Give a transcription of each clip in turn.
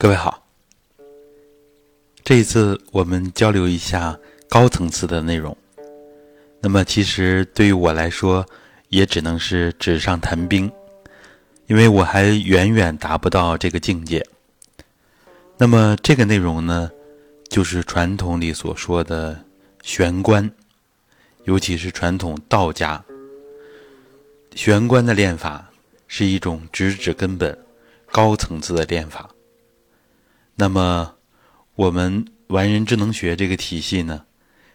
各位好，这一次我们交流一下高层次的内容。那么，其实对于我来说，也只能是纸上谈兵，因为我还远远达不到这个境界。那么，这个内容呢，就是传统里所说的玄关，尤其是传统道家玄关的练法，是一种直指根本、高层次的练法。那么，我们完人智能学这个体系呢，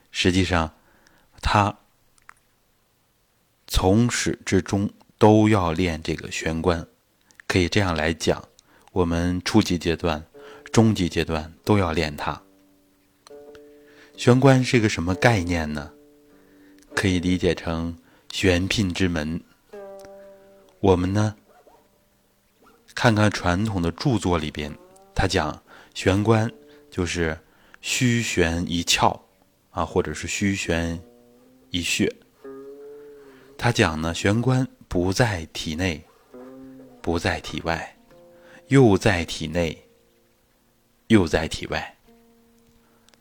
实际上，它从始至终都要练这个玄关。可以这样来讲，我们初级阶段、中级阶段都要练它。玄关是个什么概念呢？可以理解成玄牝之门。我们呢，看看传统的著作里边，他讲。玄关就是虚玄一窍啊，或者是虚玄一穴。他讲呢，玄关不在体内，不在体外，又在体内，又在体外。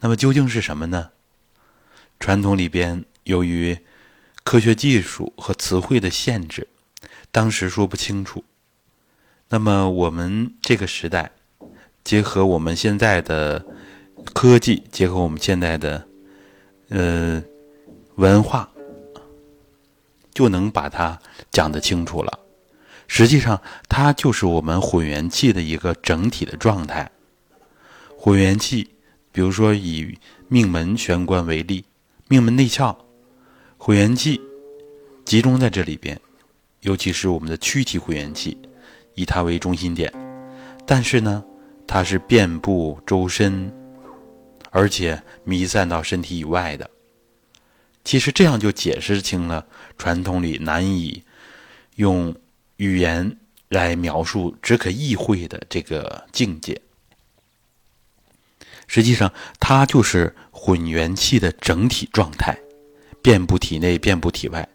那么究竟是什么呢？传统里边由于科学技术和词汇的限制，当时说不清楚。那么我们这个时代。结合我们现在的科技，结合我们现在的呃文化，就能把它讲得清楚了。实际上，它就是我们混元气的一个整体的状态。混元气，比如说以命门玄关为例，命门内窍，混元气集中在这里边，尤其是我们的躯体混元气，以它为中心点。但是呢，它是遍布周身，而且弥散到身体以外的。其实这样就解释清了传统里难以用语言来描述、只可意会的这个境界。实际上，它就是混元气的整体状态，遍布体内，遍布体外。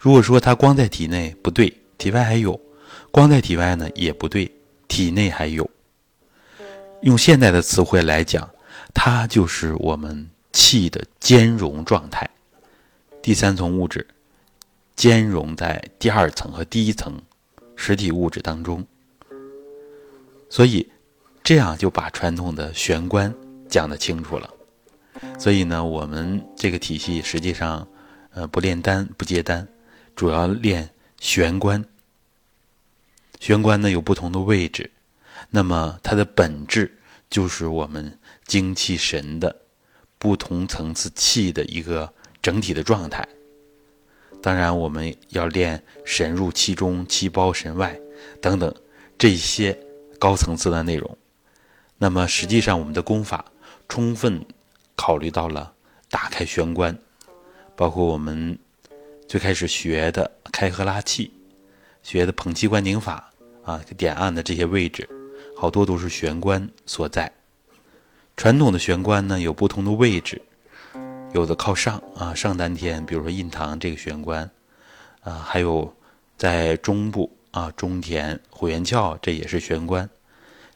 如果说它光在体内不对，体外还有；光在体外呢也不对，体内还有。用现代的词汇来讲，它就是我们气的兼容状态，第三层物质兼容在第二层和第一层实体物质当中。所以，这样就把传统的玄关讲得清楚了。所以呢，我们这个体系实际上，呃，不炼丹不接丹，主要练玄关。玄关呢有不同的位置。那么它的本质就是我们精气神的不同层次气的一个整体的状态。当然，我们要练神入气中，气包神外等等这些高层次的内容。那么实际上，我们的功法充分考虑到了打开玄关，包括我们最开始学的开合拉气，学的捧气观顶法啊，点按的这些位置。好多都是玄关所在。传统的玄关呢，有不同的位置，有的靠上啊，上丹田，比如说印堂这个玄关，啊，还有在中部啊，中田混元窍，这也是玄关。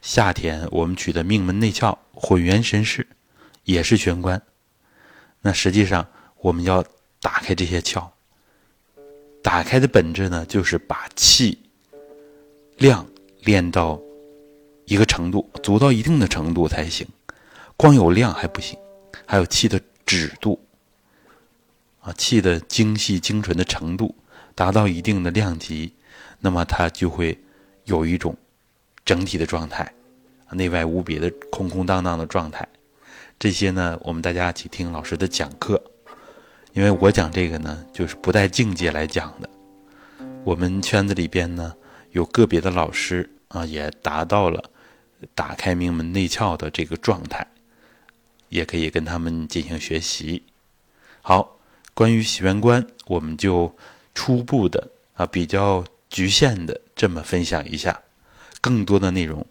下田我们取的命门内窍混元神室，也是玄关。那实际上我们要打开这些窍，打开的本质呢，就是把气量练到。一个程度，足到一定的程度才行，光有量还不行，还有气的指度，啊，气的精细精纯的程度达到一定的量级，那么它就会有一种整体的状态，内外无别的空空荡荡的状态。这些呢，我们大家去听老师的讲课，因为我讲这个呢，就是不带境界来讲的。我们圈子里边呢，有个别的老师啊，也达到了。打开命门内窍的这个状态，也可以跟他们进行学习。好，关于玄关，我们就初步的啊比较局限的这么分享一下。更多的内容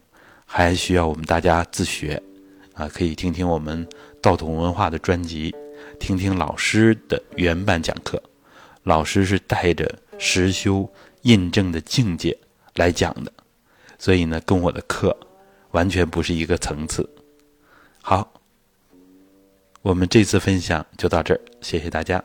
还需要我们大家自学啊，可以听听我们道统文化的专辑，听听老师的原版讲课。老师是带着实修印证的境界来讲的，所以呢，跟我的课。完全不是一个层次。好，我们这次分享就到这儿，谢谢大家。